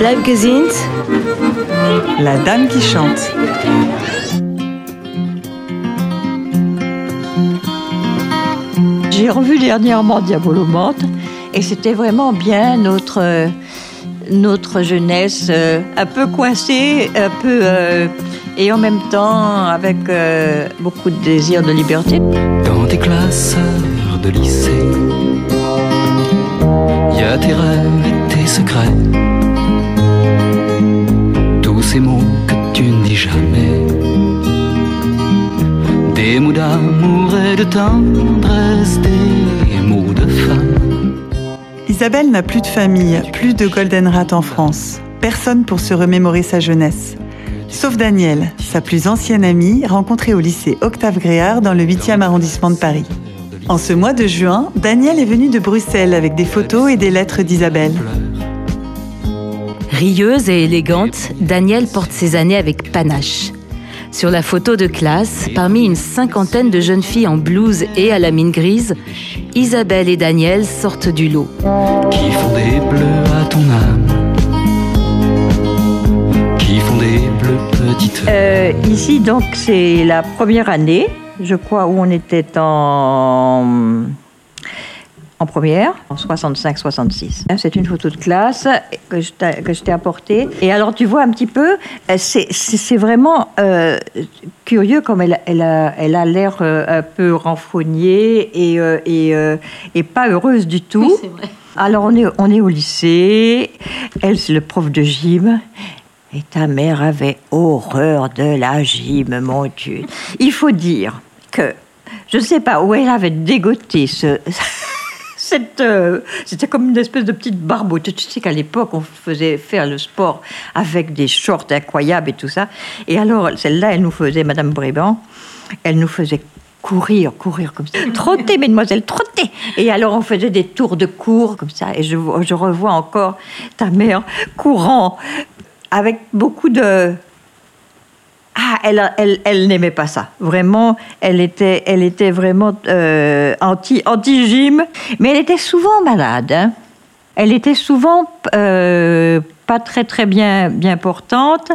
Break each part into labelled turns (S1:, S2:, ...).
S1: Bleib gesund.
S2: La dame qui chante.
S3: J'ai revu dernièrement Diabolomante et c'était vraiment bien notre, notre jeunesse, euh, un peu coincée, un peu euh, et en même temps avec euh, beaucoup de désir de liberté.
S4: Dans tes classes de lycée, il y a tes rêves et tes secrets, d'amour et de tendresse, des mots de femme.
S2: Isabelle n'a plus de famille, plus de golden rat en France. Personne pour se remémorer sa jeunesse. Sauf Daniel, sa plus ancienne amie, rencontrée au lycée Octave Gréard dans le 8e arrondissement de Paris. En ce mois de juin, Daniel est venu de Bruxelles avec des photos et des lettres d'Isabelle.
S1: Rieuse et élégante, Danielle porte ses années avec panache. Sur la photo de classe, parmi une cinquantaine de jeunes filles en blouse et à la mine grise, Isabelle et Daniel sortent du lot.
S4: Qui font des bleus à ton âme Qui font des bleus petites
S3: Euh, ici, donc, c'est la première année, je crois, où on était en, en première, en 65-66. C'est une photo de classe que je t'ai apportée. Et alors, tu vois un petit peu, euh, c'est- vraiment euh, curieux comme elle, elle a elle a l'air euh, un peu renfrognée et, et, et pas heureuse du tout. Alors, on est, on est au lycée. Elle, c'est le prof de gym. Et ta mère avait horreur de la gym, mon Dieu. Il faut dire que je ne sais pas où elle avait dégoté ce. Cette, euh, c'était comme une espèce de petite barboute. Tu sais qu'à l'époque, on faisait faire le sport avec des shorts incroyables et tout ça. Et alors, celle-là, elle nous faisait, Madame Bréban, elle nous faisait courir, courir comme ça. Trotter, mesdemoiselles, trotter. Et alors, on faisait des tours de cours comme ça. Et je revois encore ta mère courant avec beaucoup de... Ah, elle, n'aimait pas ça. Vraiment, elle était, vraiment euh, anti, anti-gym. Mais elle était souvent malade. hein. Elle était souvent euh, pas très, très bien, bien portante.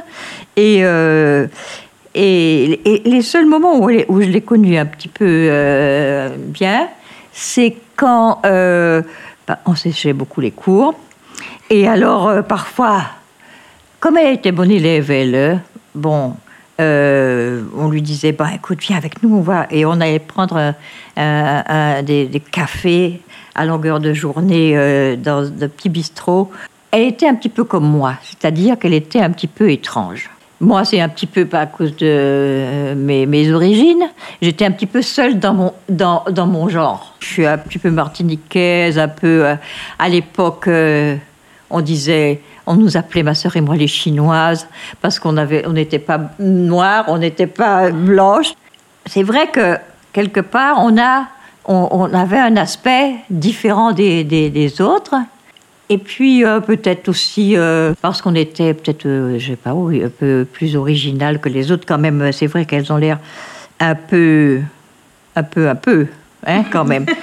S3: Et, euh, les seuls moments où, je l'ai connue un petit peu bien, c'est quand bah, on séchait beaucoup les cours. Et alors, parfois, comme elle était bonne élève, elle, bon, euh, on lui disait, bah, écoute, viens avec nous, on va. Et on allait prendre euh, un- des, cafés à longueur de journée euh, dans de petits bistrots. Elle était un petit peu comme moi, c'est-à-dire qu'elle était un petit peu étrange. Moi, c'est un petit peu à cause de euh, mes, mes origines. J'étais un petit peu seule dans mon, dans, dans mon genre. Je suis un petit peu martiniquaise, un peu. euh, à l'époque, euh, on disait, on nous appelait ma sœur et moi les chinoises parce qu'on avait, on n'était pas noires, on n'était pas blanches. C'est vrai que quelque part, on a, on, on avait un aspect différent des, des, des autres. Et puis euh, peut-être aussi euh, parce qu'on était peut-être, euh, je sais pas, oui, un peu plus original que les autres quand même. C'est vrai qu'elles ont l'air un peu, un peu, un peu, hein, quand même.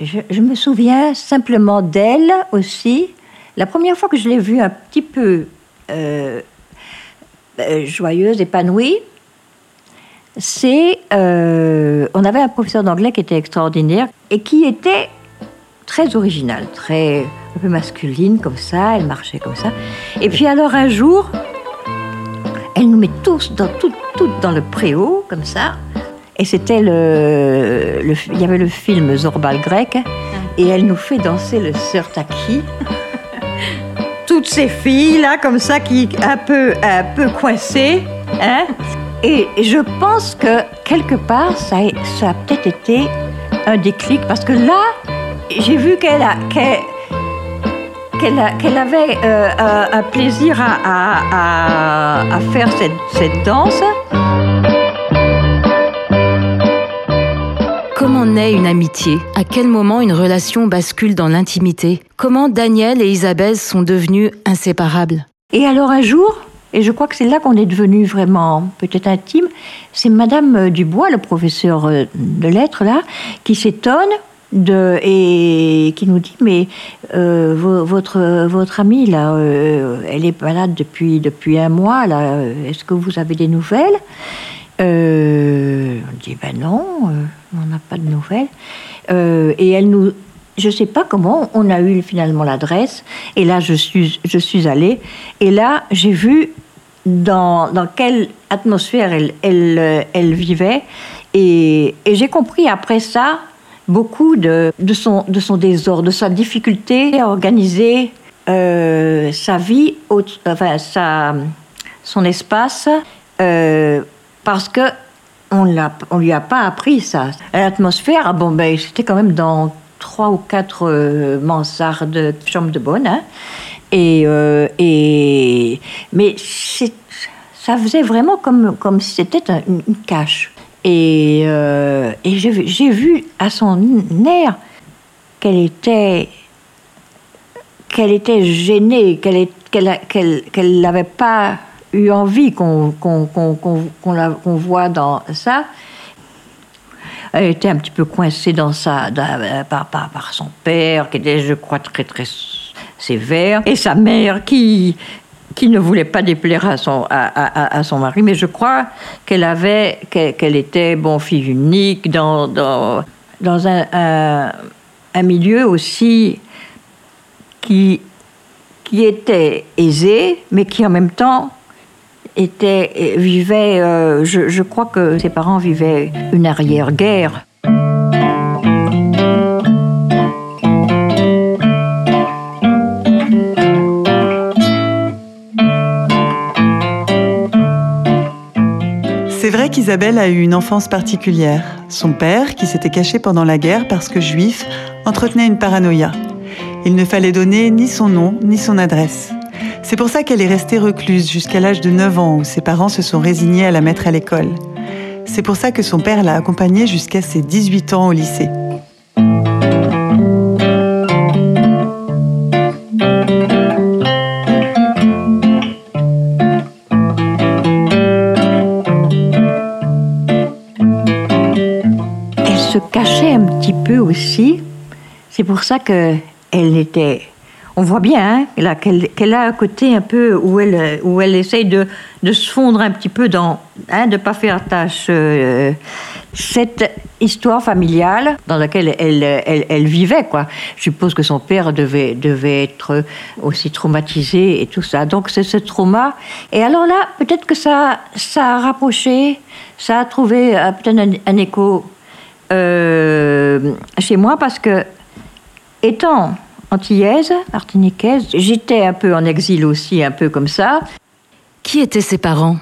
S3: Je, je me souviens simplement d'elle aussi. La première fois que je l'ai vue un petit peu euh, euh, joyeuse, épanouie, c'est. euh, on avait un professeur d'anglais qui était extraordinaire et qui était très original, très un peu masculine comme ça, elle marchait comme ça. Et puis alors un jour, elle nous met tous dans, tout, toutes dans le préau, comme ça. Et c'était le, le- Il y avait le film Zorbal grec. Et elle nous fait danser le Sirtaki. Toutes ces filles, là, comme ça, qui un peu, un peu coincées. Hein et je pense que, quelque part, ça, a- peut-être été un déclic. Parce que là, j'ai vu qu'elle a... qu'elle- qu'elle qu'elle avait euh, un, plaisir à, faire cette danse.
S1: Comment naît une amitié? À quel moment une relation bascule dans l'intimité? Comment Daniel et Isabelle sont devenus inséparables?
S3: Et alors un jour, et je crois que c'est là qu'on est devenu vraiment peut-être intime, c'est Madame euh, Dubois, le professeur euh, de lettres là, qui s'étonne de, et qui nous dit mais euh, vo- votre votre amie là, elle est malade depuis depuis un mois là. Est-ce que vous avez des nouvelles? Dit ben non, euh, on n'a pas de nouvelles. Euh, et elle nous, je sais pas comment, on a eu finalement l'adresse. Et là je suis je suis allée et là j'ai vu dans, dans quelle atmosphère elle, elle, euh, vivait. Et, et j'ai compris après ça beaucoup de, de, son, de son désordre, de sa difficulté à organiser sa vie, enfin, sa, son espace, parce que on on lui a pas appris ça. L'atmosphère, bon, ben, c'était quand même dans trois ou quatre euh, mansardes, chambres de bonne, hein. Et, euh, et mais ça faisait vraiment comme, comme si c'était un- une, cache. Et, euh, et j'ai vu- à son air qu'elle était qu'elle était gênée, qu'elle qu'elle n'avait pas eu envie qu'on qu'on la- qu'on voit dans ça. Elle était un petit peu coincée dans sa, euh, par, par, par son père, qui était, je crois, très très sévère, et sa mère qui, qui ne voulait pas déplaire à son, à, à- à son mari, mais je crois qu'elle avait, qu'elle était bon fille unique dans, dans, dans un, un, un milieu aussi qui, qui était aisé, mais qui en même temps était, vivait, euh, je, je crois que ses parents vivaient une arrière-guerre.
S2: C'est vrai qu'Isabelle a eu une enfance particulière. Son père, qui s'était caché pendant la guerre parce que juif, entretenait une paranoïa. Il ne fallait donner ni son nom ni son adresse. C'est pour ça qu'elle est restée recluse jusqu'à l'âge de 9 ans où ses parents se sont résignés à la mettre à l'école. C'est pour ça que son père l'a accompagnée jusqu'à ses 18 ans au lycée.
S3: Elle se cachait un petit peu aussi. C'est pour ça que elle était. On voit bien hein, là, qu'elle a un côté un peu où elle, où elle essaye de, de se fondre un petit peu dans. Hein, de ne pas faire tâche. euh, cette histoire familiale dans laquelle elle, elle, vivait. Quoi. Je suppose que son père devait, devait être aussi traumatisé et tout ça. Donc c'est ce trauma. Et alors là, peut-être que ça, ça a rapproché, ça a trouvé euh, peut-être un, un écho euh, chez moi parce que, étant antillaise, martiniquaise, j'étais un peu en exil aussi, un peu comme ça.
S1: Qui étaient ses parents?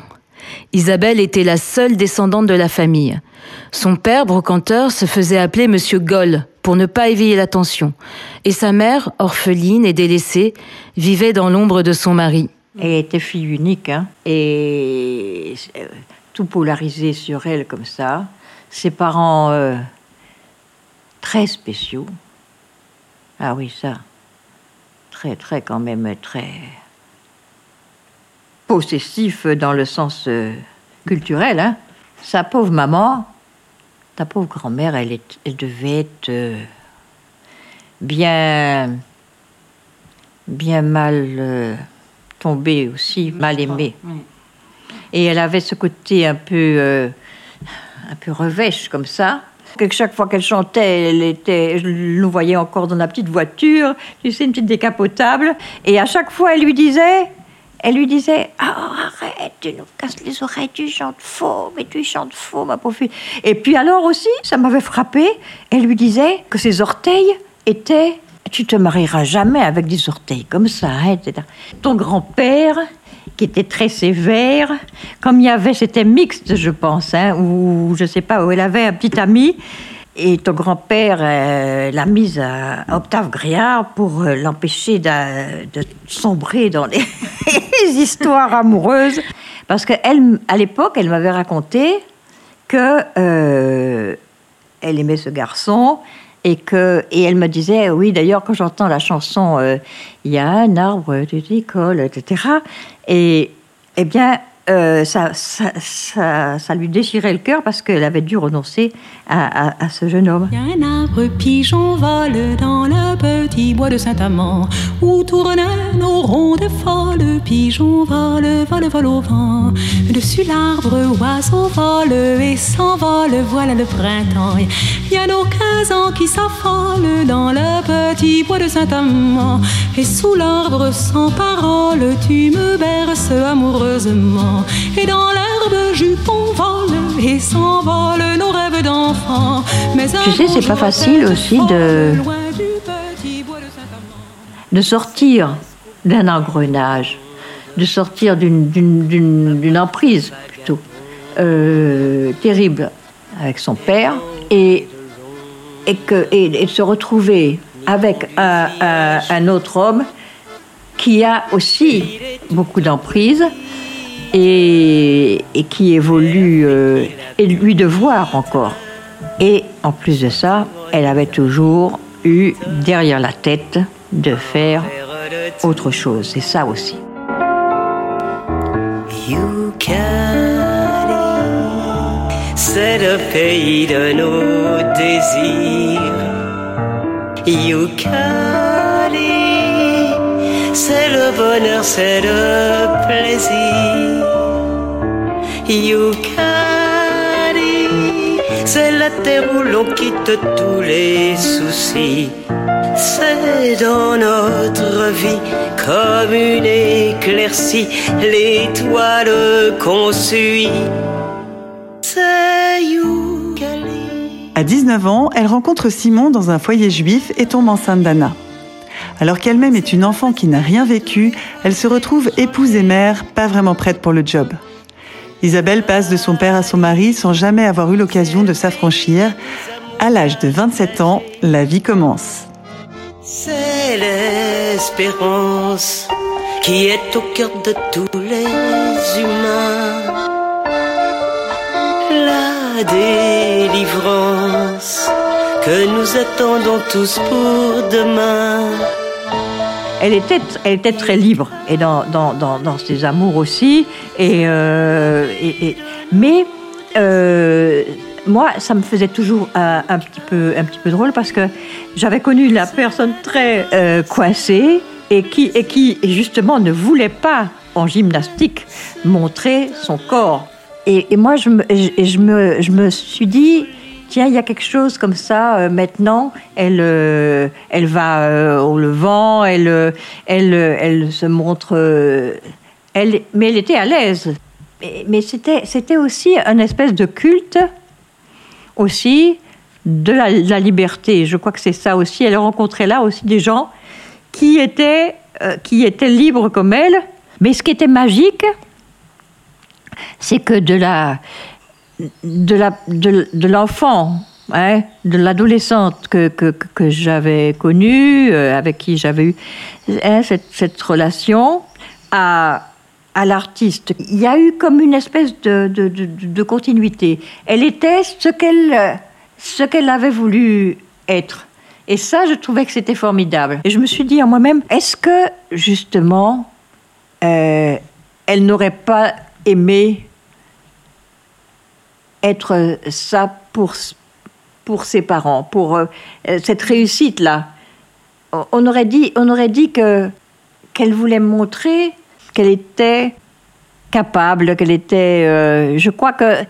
S1: Isabelle était la seule descendante de la famille. Son père, brocanteur, se faisait appeler Monsieur Goll pour ne pas éveiller l'attention. Et sa mère, orpheline et délaissée, vivait dans l'ombre de son mari.
S3: Elle était fille unique, hein, et euh, tout polarisé sur elle comme ça. Ses parents euh, très spéciaux. Ah oui, ça. Très, très quand même, très possessif dans le sens euh, culturel. Hein. Sa pauvre maman, ta pauvre grand-mère, elle, est- elle devait être euh, bien, bien mal euh, tombée aussi, mal aimée. Et elle avait ce côté un peu, un peu revêche comme ça. Que chaque fois qu'elle chantait, elle était, je le encore dans la petite voiture, tu une petite décapotable. Et à chaque fois, elle lui disait, elle lui disait, ah, arrête, tu nous casses les oreilles, tu chantes faux, mais tu chantes faux, ma pauvre fille. Et puis alors aussi, ça m'avait frappé, elle lui disait que ses orteils étaient, tu te marieras jamais avec des orteils comme ça, hein, etc. Ton grand-père, qui était très sévère, comme il y avait, c'était mixte, je pense, hein, ou je sais pas, où elle avait un petit ami. Et ton grand-père euh, l'a mise à Octave Gréard pour euh, l'empêcher de, de sombrer dans les histoires amoureuses. Parce qu'elle, à l'époque, elle m'avait raconté que euh, elle aimait ce garçon et que et elle me disait oui d'ailleurs quand j'entends la chanson euh, il y a un arbre de l'école etc et eh bien euh, ça, ça, ça, ça, lui déchirait le cœur parce qu'elle avait dû renoncer à, à, à ce jeune homme.
S5: Un arbre pigeon vole dans le petit bois de Saint-Amand où tournent nos rondes folles. Pigeon vole, vole, vole au vent. Dessus l'arbre, oiseau vole et s'envole. Voilà le printemps. Il y a nos 15 ans qui s'affolent dans le petit bois de Saint-Amand. Et sous l'arbre sans parole, tu me berces amoureusement. Et dans l'herbe, jupon vole et s'envole nos rêves d'enfants.
S3: Tu sais, c'est pas facile aussi de, de sortir d'un engrenage, de sortir d'une emprise plutôt euh, terrible avec son père et, et, que, et, et se retrouver avec un, un, un, autre homme qui a aussi beaucoup d'emprise et, et qui évolue, euh, et lui de voir encore. Et en plus de ça, elle avait toujours eu derrière la tête de faire autre chose. C'est ça aussi.
S6: c'est le pays de nos désirs. C'est le bonheur, c'est le plaisir. Yukari, c'est la terre où l'on quitte tous les soucis. C'est dans notre vie comme une éclaircie, l'étoile qu'on suit. C'est.
S2: À 19 ans, elle rencontre Simon dans un foyer juif et tombe enceinte d'Anna. Alors qu'elle-même est une enfant qui n'a rien vécu, elle se retrouve épouse et mère, pas vraiment prête pour le job. Isabelle passe de son père à son mari sans jamais avoir eu l'occasion de s'affranchir. À l'âge de 27 ans, la vie commence.
S6: C'est l'espérance qui est au cœur de tous les humains. La délivrance que nous attendons tous pour demain.
S3: Elle était, elle était très libre et dans, dans, dans, ses amours aussi. Et, euh, et, mais euh, moi, ça me faisait toujours un, petit peu, un petit peu drôle parce que j'avais connu la personne très euh, coincée et qui, et qui justement ne voulait pas en gymnastique montrer son corps. Et, moi, je me, je, me, je me suis dit, tiens, il y a quelque chose comme ça. Euh, maintenant, elle, euh, elle va euh, au levant, elle, elle, elle se montre. elle, mais elle était à l'aise. Mais, c'était, c'était aussi un espèce de culte, aussi, de la, de la, liberté. Je crois que c'est ça aussi. Elle rencontrait là aussi des gens qui étaient, qui étaient libres comme elle. Mais ce qui était magique, c'est que de la de la de, de l'enfant hein, de l'adolescente que, que, que j'avais connue euh, avec qui j'avais eu hein, cette, cette, relation à à l'artiste. Il y a eu comme une espèce de, de, de, de continuité. Elle était ce qu'elle ce qu'elle avait voulu être. Et ça je trouvais que c'était formidable. Et je me suis dit en moi-même est-ce que justement euh, elle n'aurait pas aimé être ça pour, pour ses parents, pour euh, cette réussite-là. On aurait dit, on aurait dit que qu'elle voulait montrer qu'elle était capable, qu'elle était. Euh, je crois que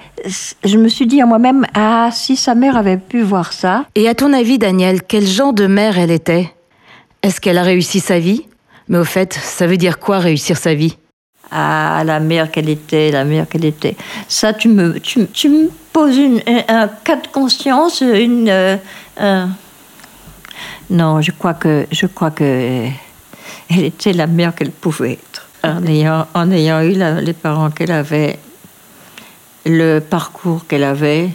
S3: je me suis dit à moi-même ah si sa mère avait pu voir ça.
S1: Et à ton avis, Daniel, quel genre de mère elle était? Est-ce qu'elle a réussi sa vie? Mais au fait, ça veut dire quoi réussir sa vie?
S3: Ah, la qu'elle était, la qu'elle était. Ça, tu me, tu, tu me poses une, un, cas de conscience, une. Euh. Non, je crois que, je crois que elle était la mère qu'elle pouvait être. En ayant, en ayant eu les parents qu'elle avait, le parcours qu'elle avait,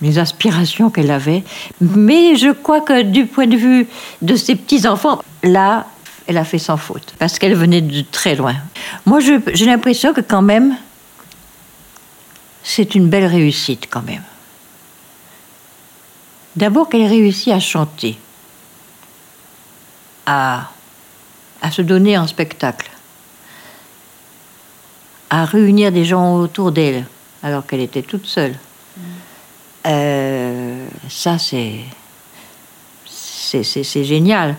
S3: les aspirations qu'elle avait. Mais je crois que du point de vue de ses petits-enfants, là, elle a fait sans faute, parce qu'elle venait de très loin. Moi, j'ai l'impression que quand même, c'est une belle réussite quand même. D'abord qu'elle réussit à chanter, à, à se donner en spectacle, à réunir des gens autour d'elle, alors qu'elle était toute seule. Euh, ça, c'est, c'est, génial.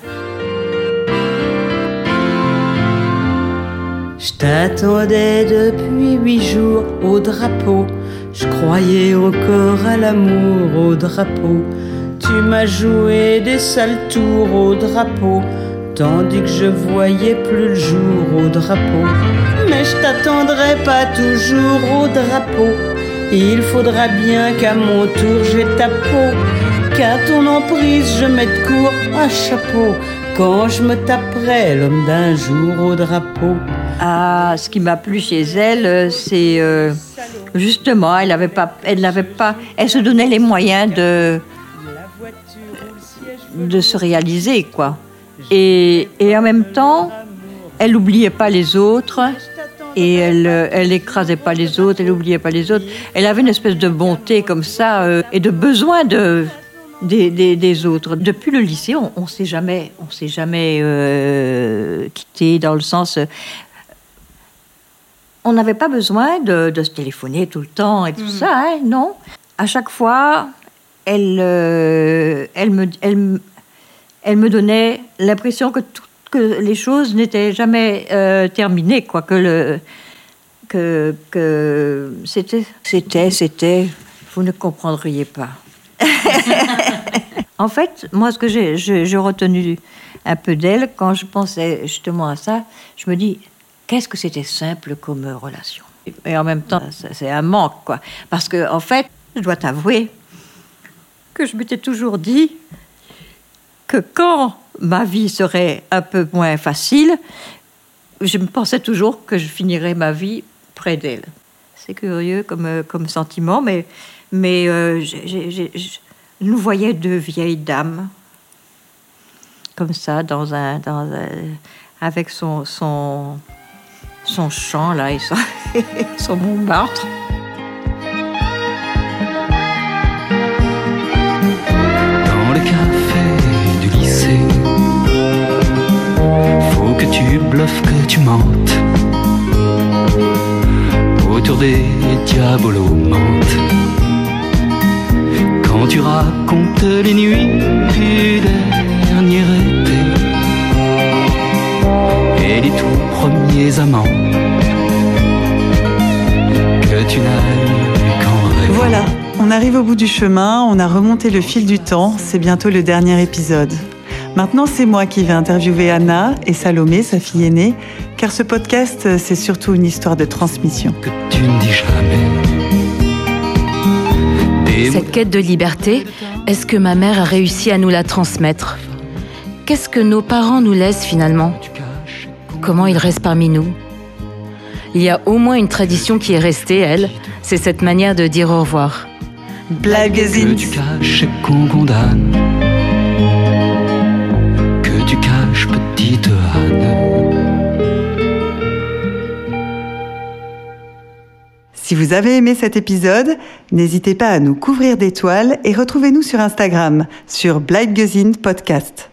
S6: Je t'attendais depuis huit jours au drapeau. Je croyais encore à l'amour au drapeau. Tu m'as joué des sales tours au drapeau. Tandis que je voyais plus le jour au drapeau. Mais je t'attendrai pas toujours au drapeau. Il faudra bien qu'à mon tour j'ai ta peau. Qu'à ton emprise je mette court un chapeau. Quand je me taperai l'homme d'un jour au drapeau.
S3: Ah, ce qui m'a plu chez elle, euh, c'est euh, justement, elle n'avait pas, elle n'avait pas, elle se donnait les moyens de de se réaliser, quoi. Et, et en même temps, elle n'oubliait pas les autres et elle, euh, elle écrasait pas les autres, elle n'oubliait pas les autres. Elle avait une espèce de bonté comme ça et de besoin de des, des, des autres. Depuis le lycée, on, on s'est jamais, on s'est jamais quitté dans le sens. On n'avait pas besoin de, de se téléphoner tout le temps et tout ça, hein, non. À chaque fois, elle, euh, elle, me, elle, me- elle me donnait l'impression que, tout- que les choses n'étaient jamais euh, terminées, quoi, que le que, que c'était c'était c'était vous ne comprendriez pas. en fait, moi, ce que j'ai j'ai- j'ai retenu un peu d'elle quand je pensais justement à ça, je me dis qu'est-ce que c'était simple comme relation. Et en même temps, ça- c'est un manque, quoi, parce que en fait, je dois t'avouer que je m'étais toujours dit que quand ma vie serait un peu moins facile, je me pensais toujours que je finirais ma vie près d'elle. C'est curieux comme, euh, comme sentiment, mais, mais euh, nous voyais deux vieilles dames, comme ça, dans un, dans un- avec son, son, son chant, là, et son, son Montmartre.
S4: dans le café du lycée. Faut que tu bluffes, que tu mentes. Autour des diabolos mentent. Quand tu racontes les nuits du dernier les tout premiers amants que tu n'as eu.
S2: Voilà, on arrive au bout du chemin, on a remonté le fil du temps, c'est bientôt le dernier épisode. Maintenant, c'est moi qui vais interviewer Anna et Salomé, sa fille aînée, car ce podcast, c'est surtout une histoire de transmission.
S4: que tu ne dis jamais.
S1: Cette quête de liberté, est-ce que ma mère a réussi à nous la transmettre? Qu'est-ce que nos parents nous laissent finalement? Comment ils restent parmi nous Il y a au moins une tradition qui est restée, elle, c'est cette manière de dire au revoir.
S4: que tu caches et qu'on condamne. Que tu caches, petite Anne.
S2: Si vous avez aimé cet épisode, n'hésitez pas à nous couvrir d'étoiles et retrouvez-nous sur Instagram, sur Blagazine Podcast.